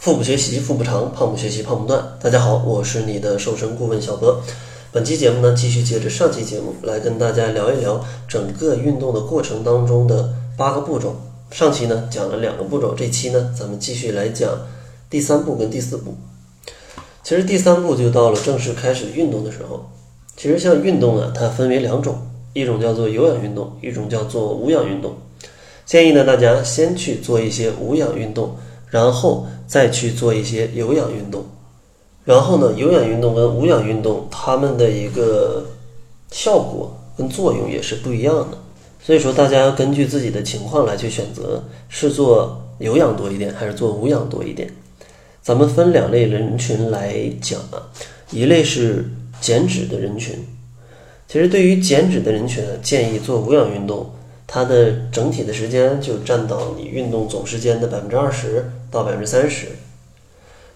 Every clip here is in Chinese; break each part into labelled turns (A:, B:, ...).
A: 腹部学习腹部长，胖不学习胖不断。大家好，我是你的瘦身顾问小博。本期节目呢，继续接着上期节目来跟大家聊一聊整个运动的过程当中的八个步骤。上期呢讲了两个步骤，这期呢咱们继续来讲第三步跟第四步。其实第三步就到了正式开始运动的时候。其实像运动啊，它分为两种，一种叫做有氧运动，一种叫做无氧运动。建议呢大家先去做一些无氧运动。然后再去做一些有氧运动，然后呢，有氧运动跟无氧运动它们的一个效果跟作用也是不一样的，所以说大家要根据自己的情况来去选择，是做有氧多一点还是做无氧多一点。咱们分两类人群来讲啊，一类是减脂的人群，其实对于减脂的人群，建议做无氧运动。它的整体的时间就占到你运动总时间的百分之二十到百分之三十，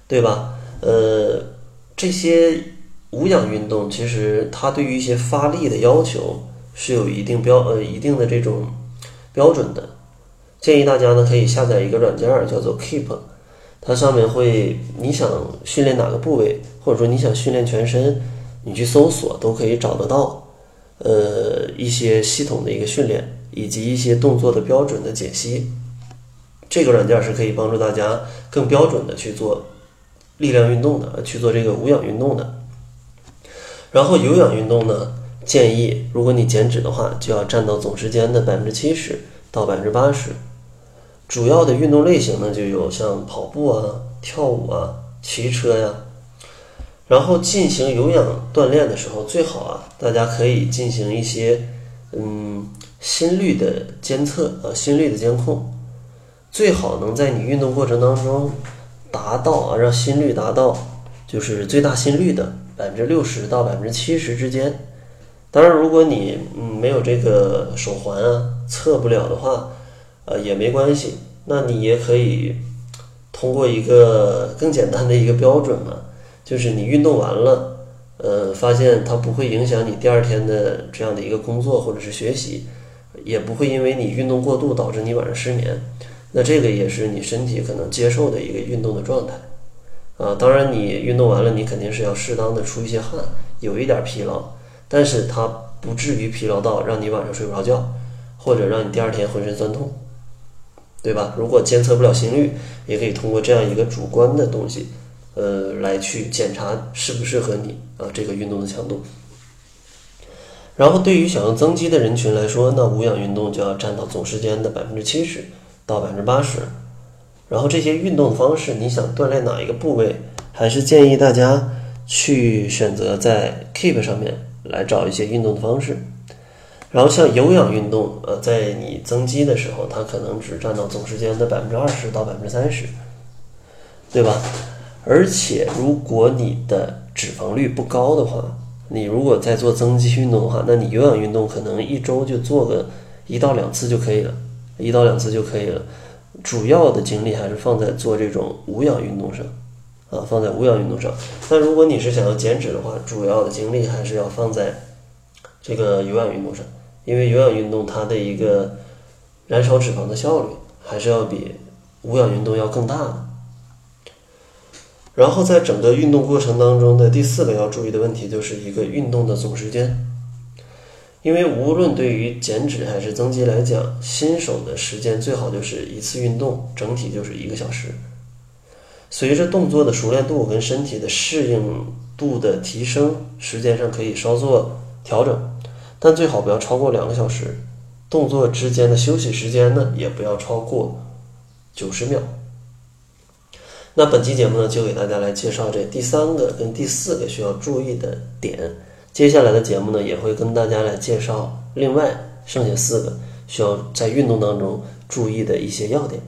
A: 对吧？呃，这些无氧运动其实它对于一些发力的要求是有一定标呃一定的这种标准的。建议大家呢可以下载一个软件叫做 Keep，它上面会你想训练哪个部位，或者说你想训练全身，你去搜索都可以找得到，呃一些系统的一个训练。以及一些动作的标准的解析，这个软件是可以帮助大家更标准的去做力量运动的，去做这个无氧运动的。然后有氧运动呢，建议如果你减脂的话，就要占到总时间的百分之七十到百分之八十。主要的运动类型呢，就有像跑步啊、跳舞啊、骑车呀。然后进行有氧锻炼的时候，最好啊，大家可以进行一些。嗯，心率的监测呃，心率的监控，最好能在你运动过程当中达到啊，让心率达到就是最大心率的百分之六十到百分之七十之间。当然，如果你嗯没有这个手环啊，测不了的话，呃也没关系，那你也可以通过一个更简单的一个标准嘛，就是你运动完了。呃，发现它不会影响你第二天的这样的一个工作或者是学习，也不会因为你运动过度导致你晚上失眠，那这个也是你身体可能接受的一个运动的状态，啊，当然你运动完了，你肯定是要适当的出一些汗，有一点疲劳，但是它不至于疲劳到让你晚上睡不着觉，或者让你第二天浑身酸痛，对吧？如果监测不了心率，也可以通过这样一个主观的东西。呃，来去检查适不适合你啊这个运动的强度。然后对于想要增肌的人群来说，那无氧运动就要占到总时间的百分之七十到百分之八十。然后这些运动的方式，你想锻炼哪一个部位，还是建议大家去选择在 Keep 上面来找一些运动的方式。然后像有氧运动，呃，在你增肌的时候，它可能只占到总时间的百分之二十到百分之三十，对吧？而且，如果你的脂肪率不高的话，你如果在做增肌运动的话，那你有氧运动可能一周就做个一到两次就可以了，一到两次就可以了。主要的精力还是放在做这种无氧运动上，啊，放在无氧运动上。但如果你是想要减脂的话，主要的精力还是要放在这个有氧运动上，因为有氧运动它的一个燃烧脂肪的效率还是要比无氧运动要更大的。然后在整个运动过程当中的第四个要注意的问题，就是一个运动的总时间。因为无论对于减脂还是增肌来讲，新手的时间最好就是一次运动整体就是一个小时。随着动作的熟练度跟身体的适应度的提升，时间上可以稍作调整，但最好不要超过两个小时。动作之间的休息时间呢，也不要超过九十秒。那本期节目呢，就给大家来介绍这第三个跟第四个需要注意的点。接下来的节目呢，也会跟大家来介绍另外剩下四个需要在运动当中注意的一些要点。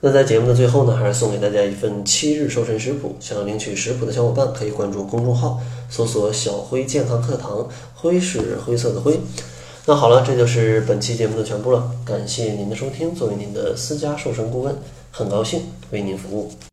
A: 那在节目的最后呢，还是送给大家一份七日瘦身食谱。想要领取食谱的小伙伴，可以关注公众号，搜索“小辉健康课堂”，灰是灰色的灰。那好了，这就是本期节目的全部了。感谢您的收听，作为您的私家瘦身顾问，很高兴为您服务。